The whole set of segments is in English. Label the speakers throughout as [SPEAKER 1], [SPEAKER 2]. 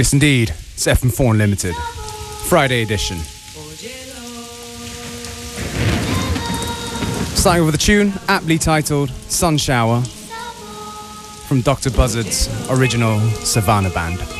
[SPEAKER 1] Yes, indeed. It's FM4 Unlimited. Friday edition. Starting with a tune aptly titled Sun Shower from Dr. Buzzard's original Savannah Band.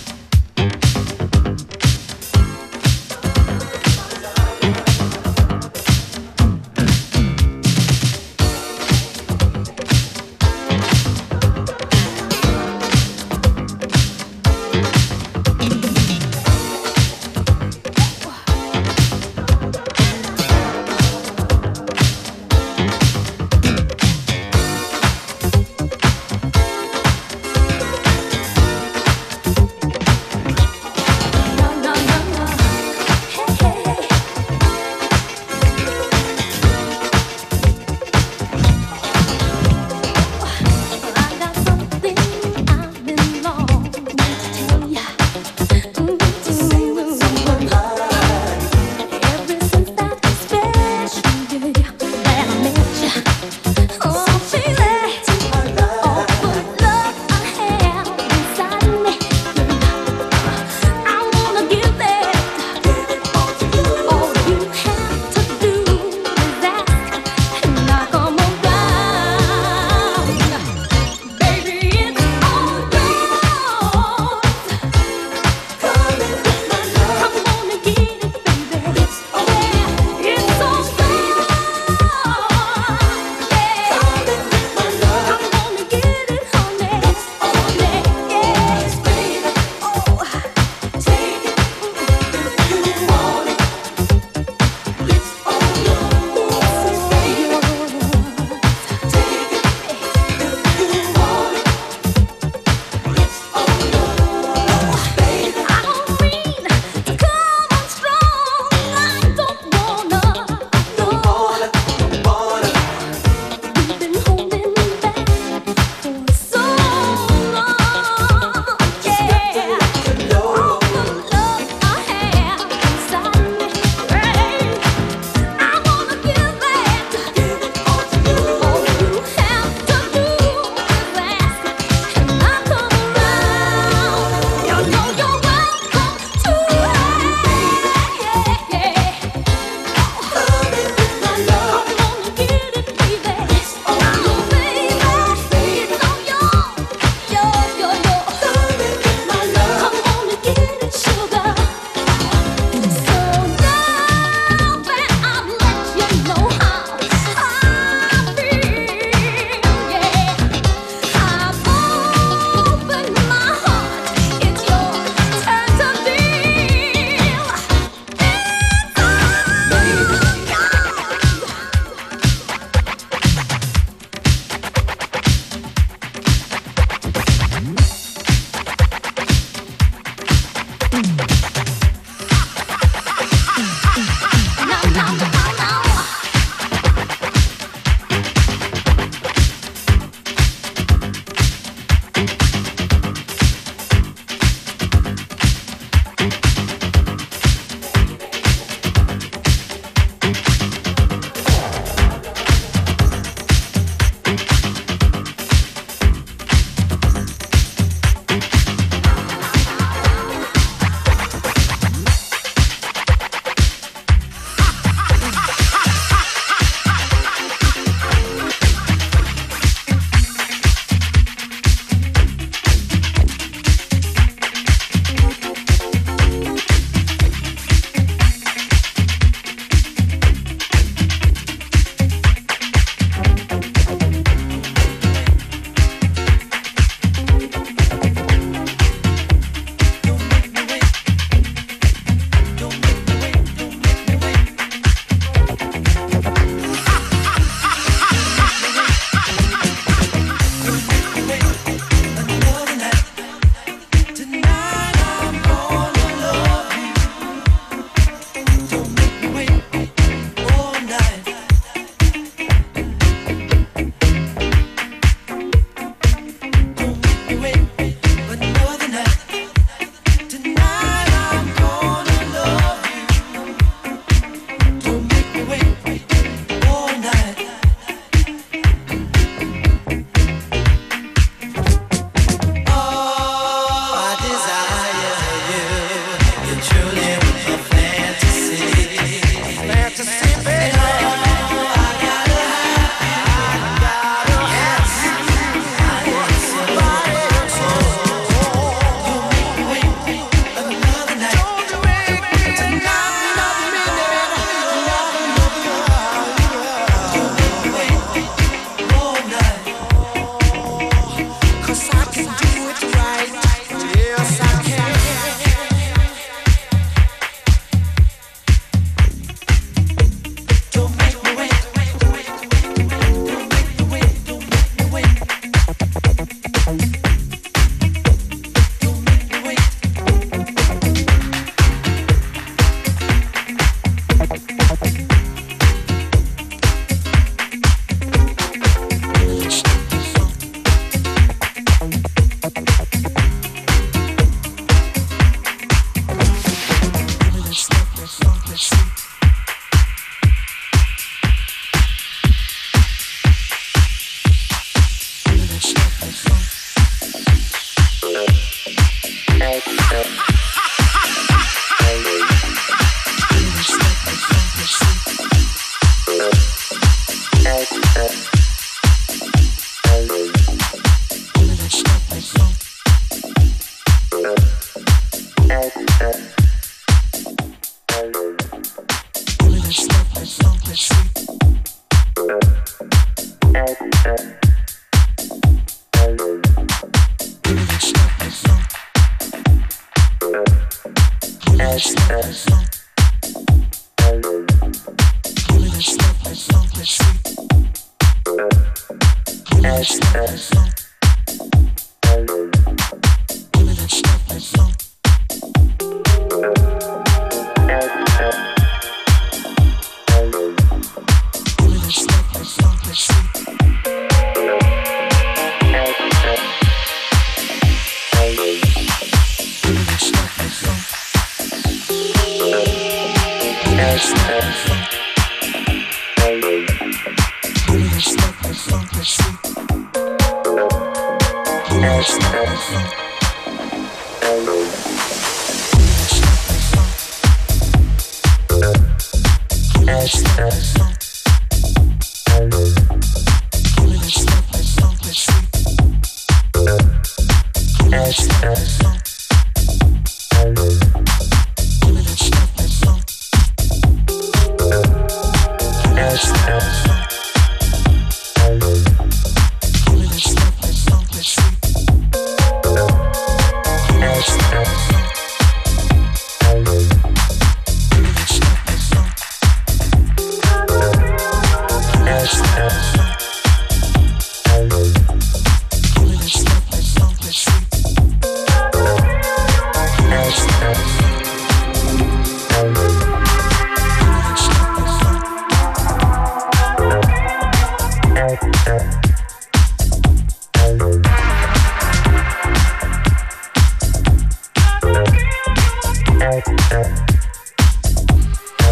[SPEAKER 1] Podcast.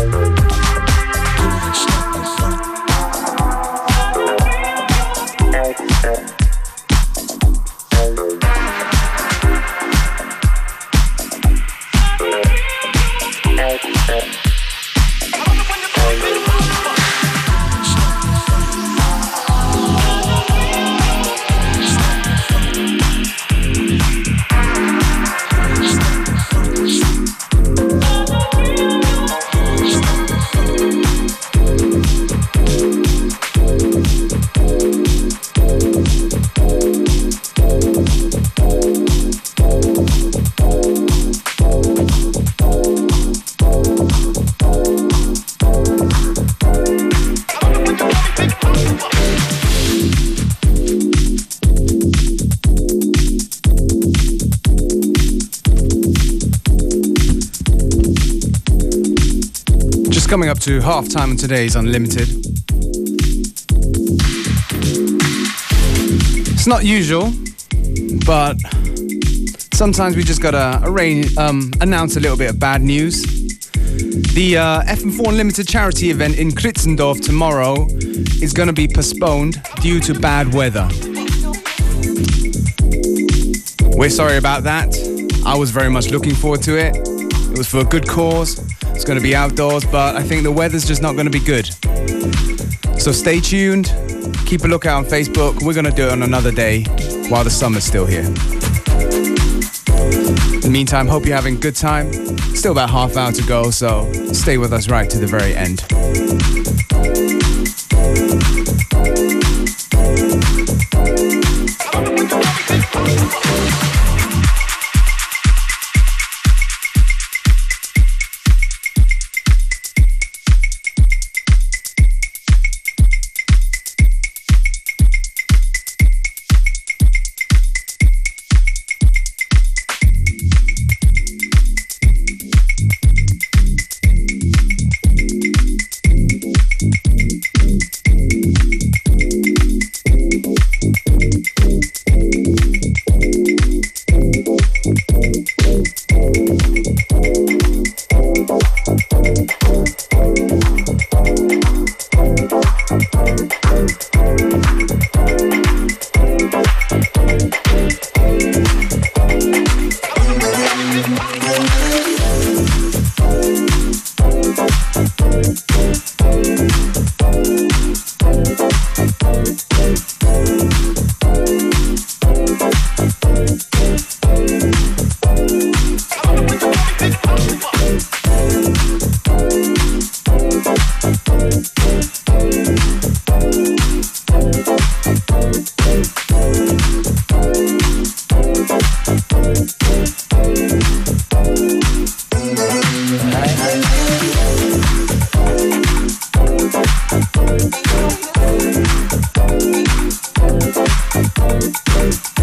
[SPEAKER 1] Coming to half time on today's Unlimited. It's not usual, but sometimes we just gotta arrange, um, announce a little bit of bad news. The uh, FM4 Unlimited charity event in Kritzendorf tomorrow is gonna be postponed due to bad weather. We're sorry about that. I was very much looking forward to it. It was for a good cause. Going to be outdoors, but I think the weather's just not going to be good. So stay tuned. Keep a lookout on Facebook. We're going to do it on another day while the summer's still here. In the meantime, hope you're having a good time. Still about half hour to go, so stay with us right to the very end.
[SPEAKER 2] Thank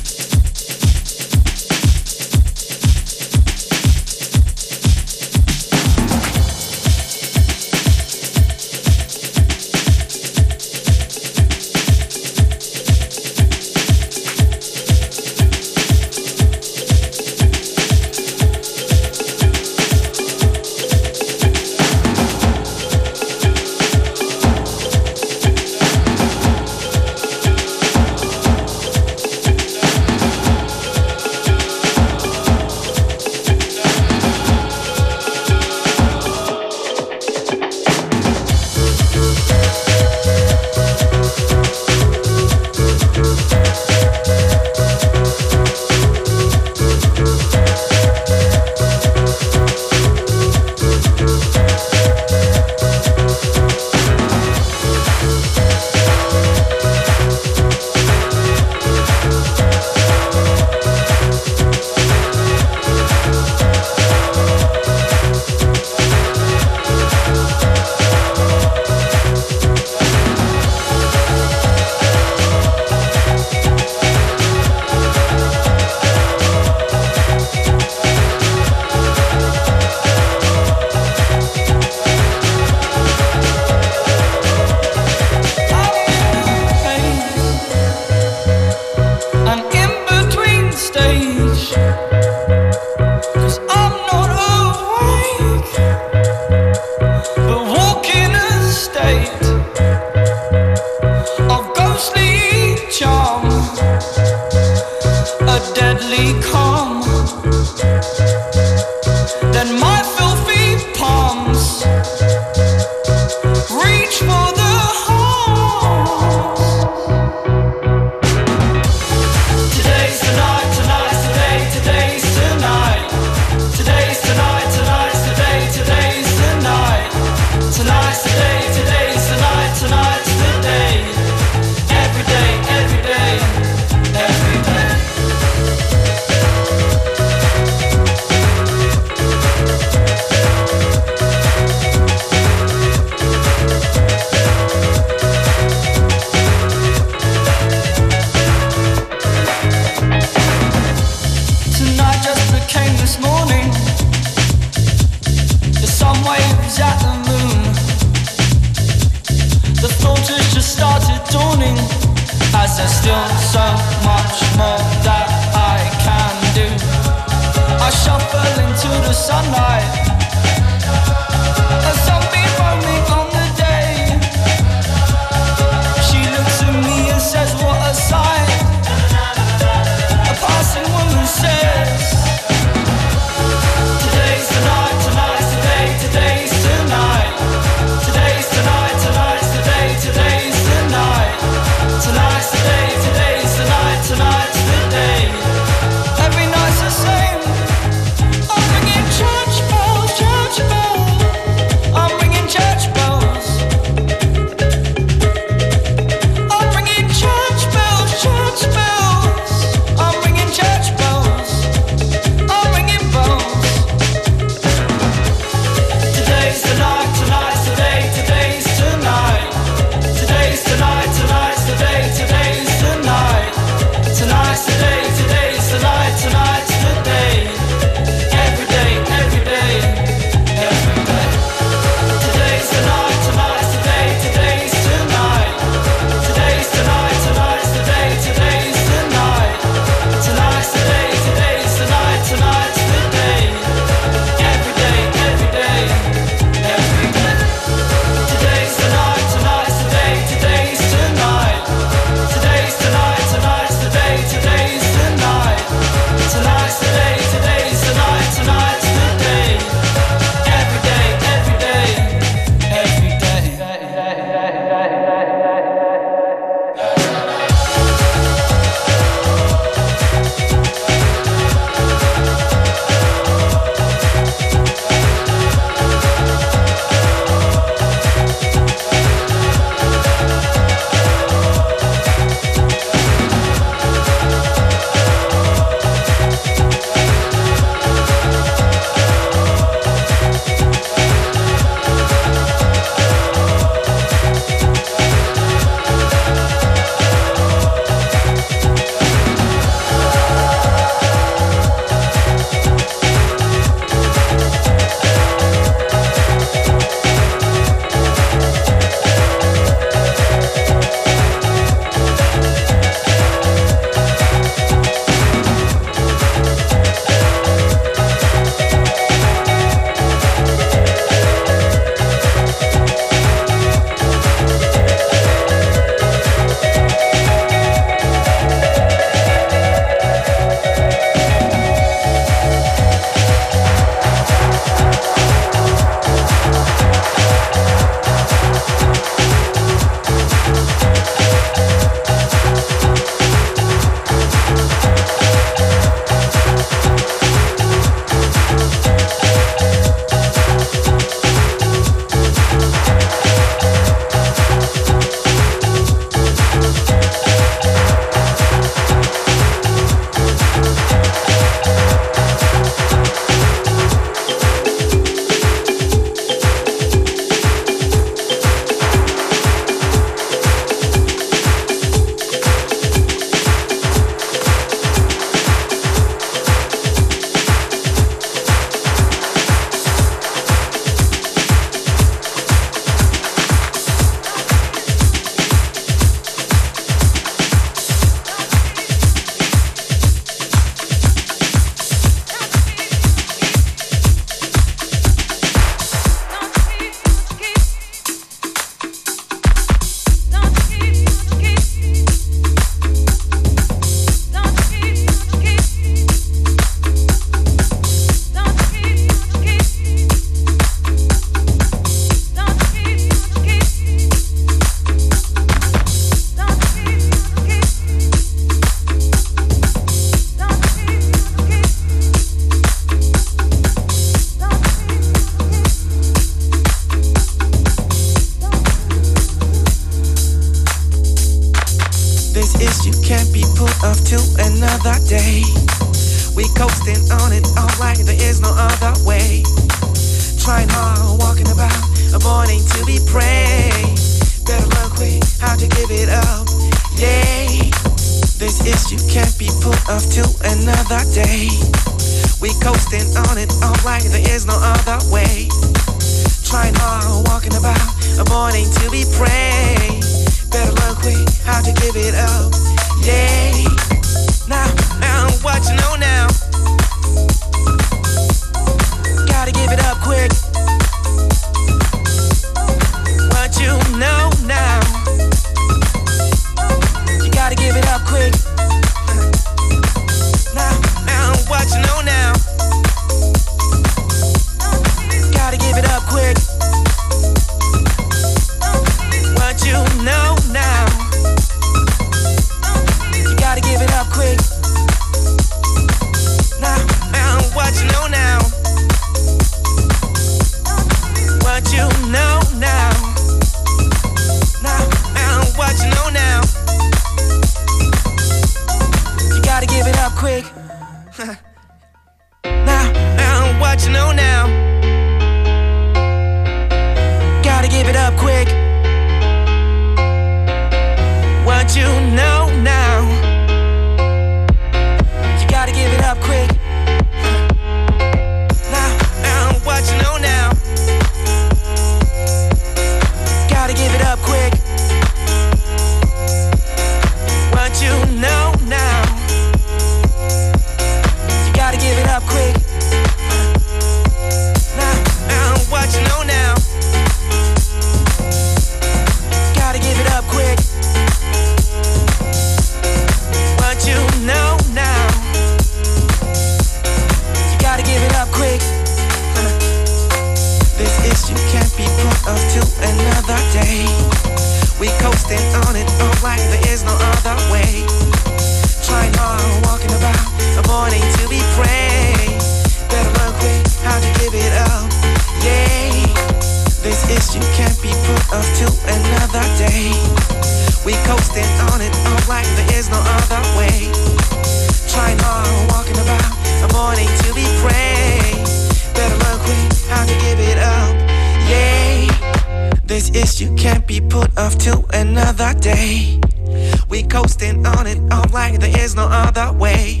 [SPEAKER 2] on it all like there is no other way.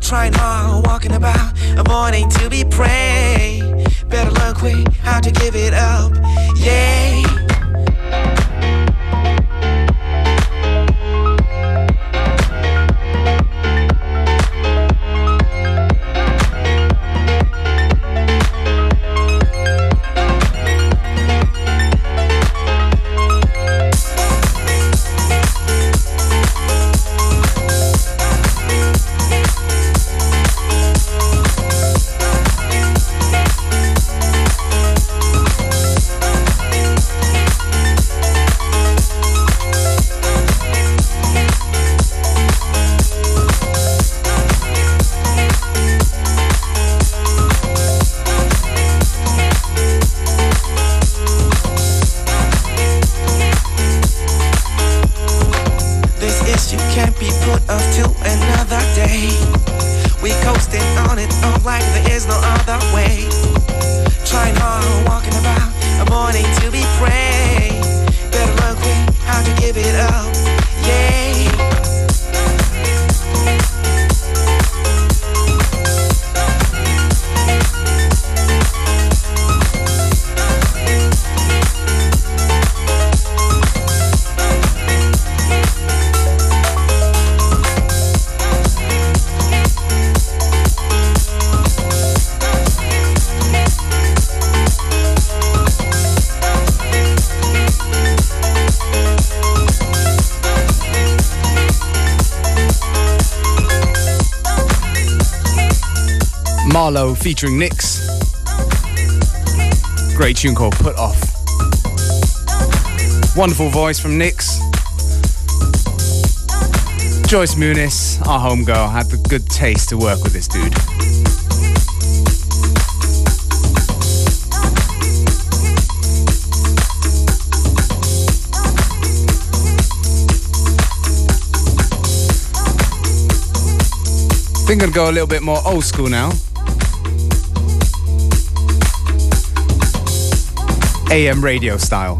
[SPEAKER 2] Trying hard, walking about, avoiding to be prey. Better luck we how to give it up. Yeah.
[SPEAKER 1] Marlowe featuring Nix. Great tune called Put Off. Wonderful voice from Nix. Joyce Muniz, our homegirl, had the good taste to work with this dude. I think I'm gonna go a little bit more old school now. AM radio style.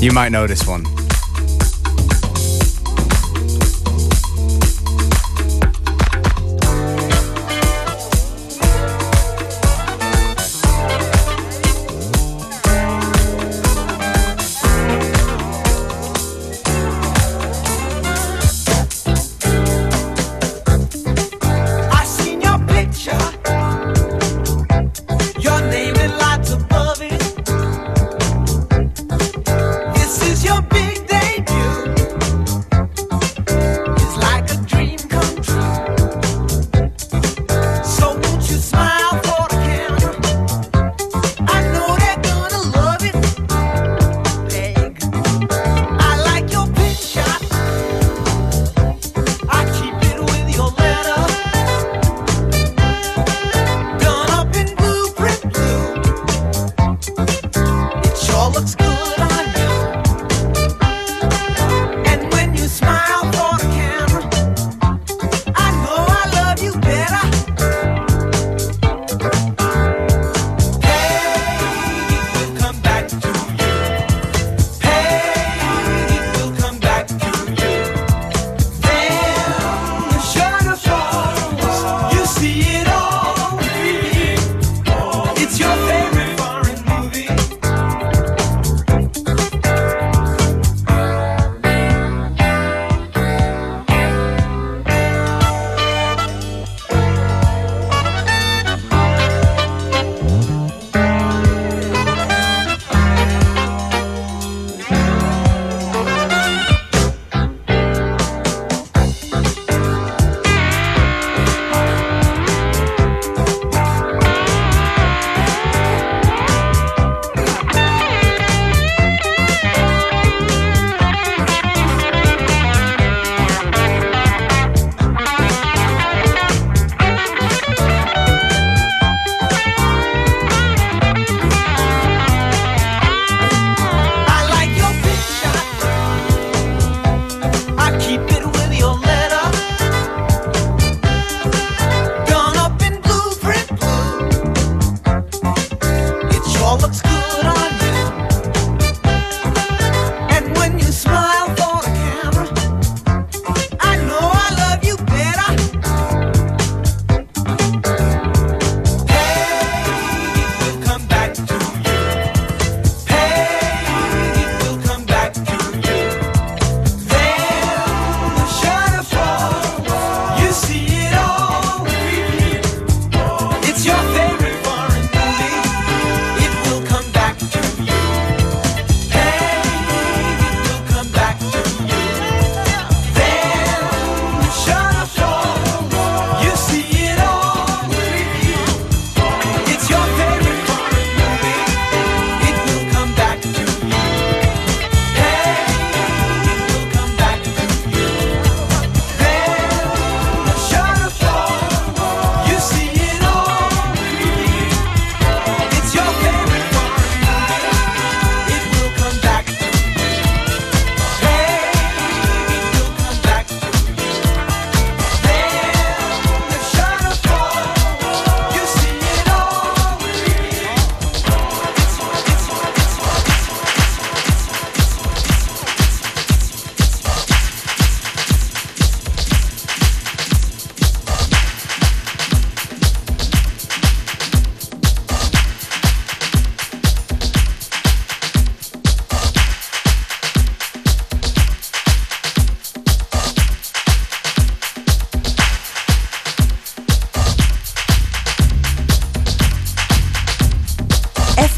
[SPEAKER 1] You might know this one.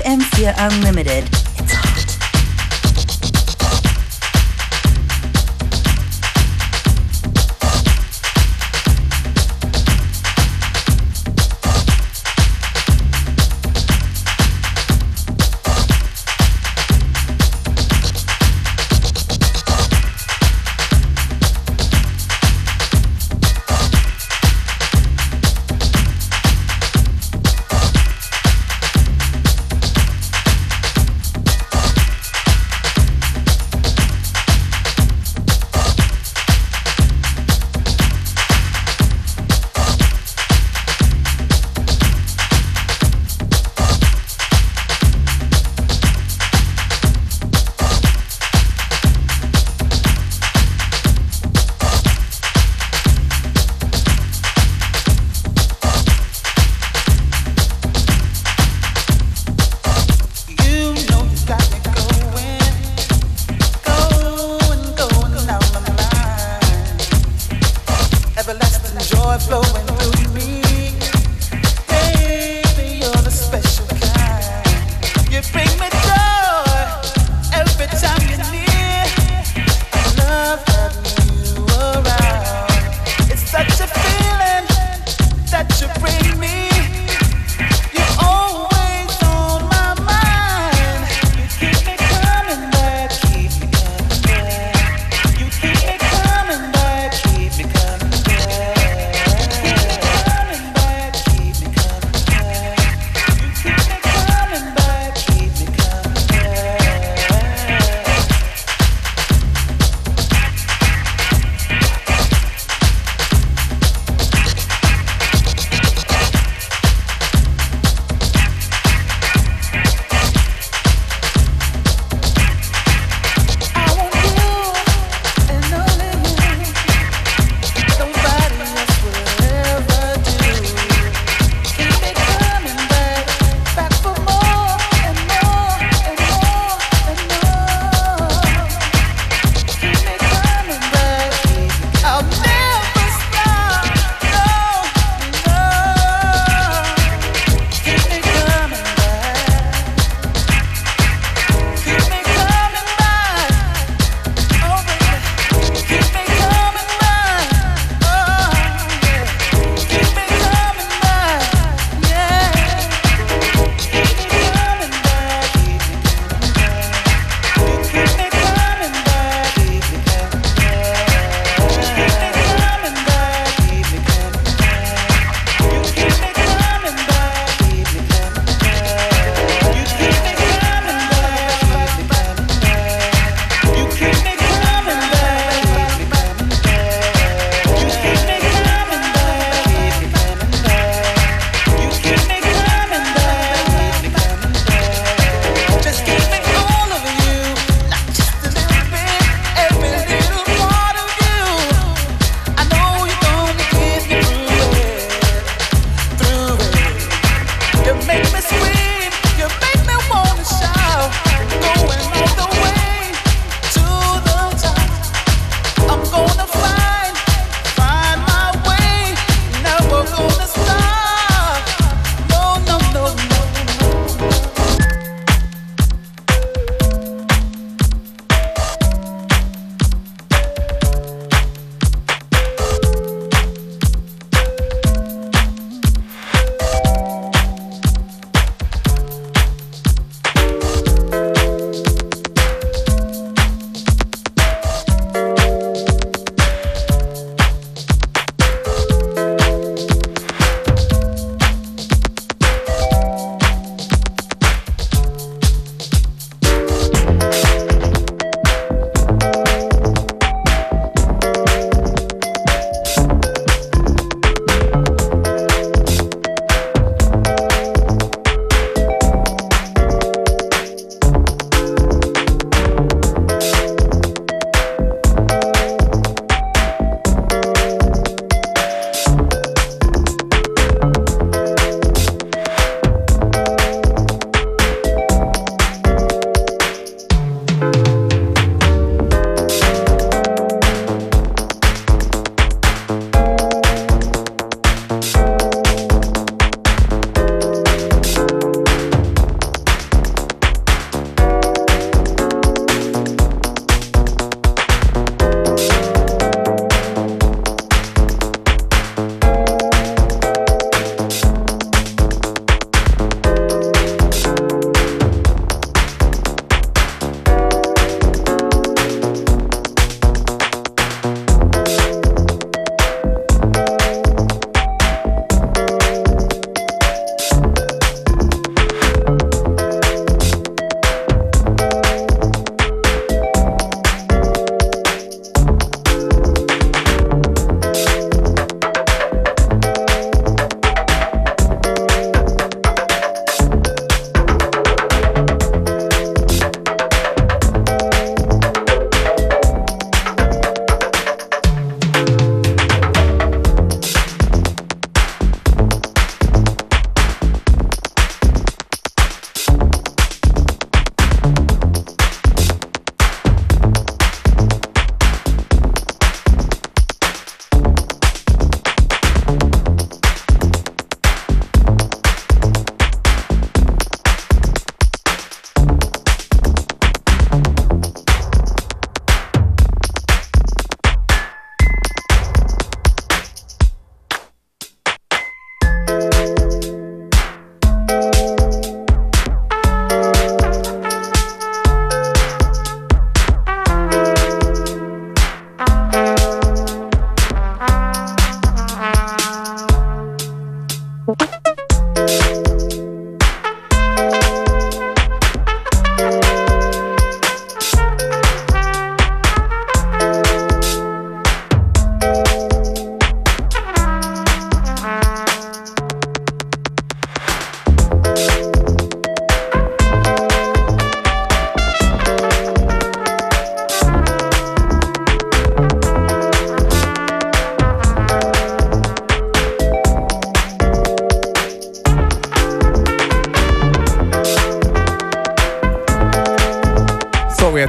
[SPEAKER 3] Unlimited.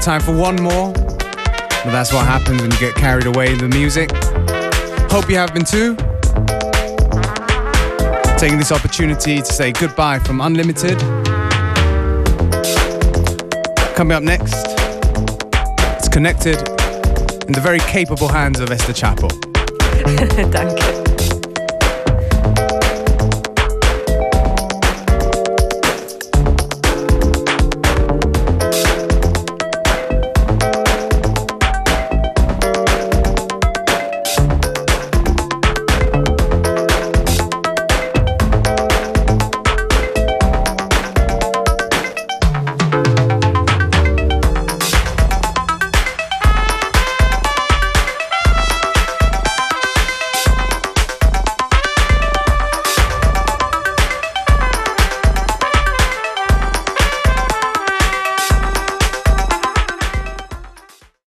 [SPEAKER 1] Time for one more. But that's what happens when you get carried away in the music. Hope you have been too. Taking this opportunity to say goodbye from Unlimited. Coming up next, it's connected in the very capable hands of Esther Csapo.
[SPEAKER 3] Danke.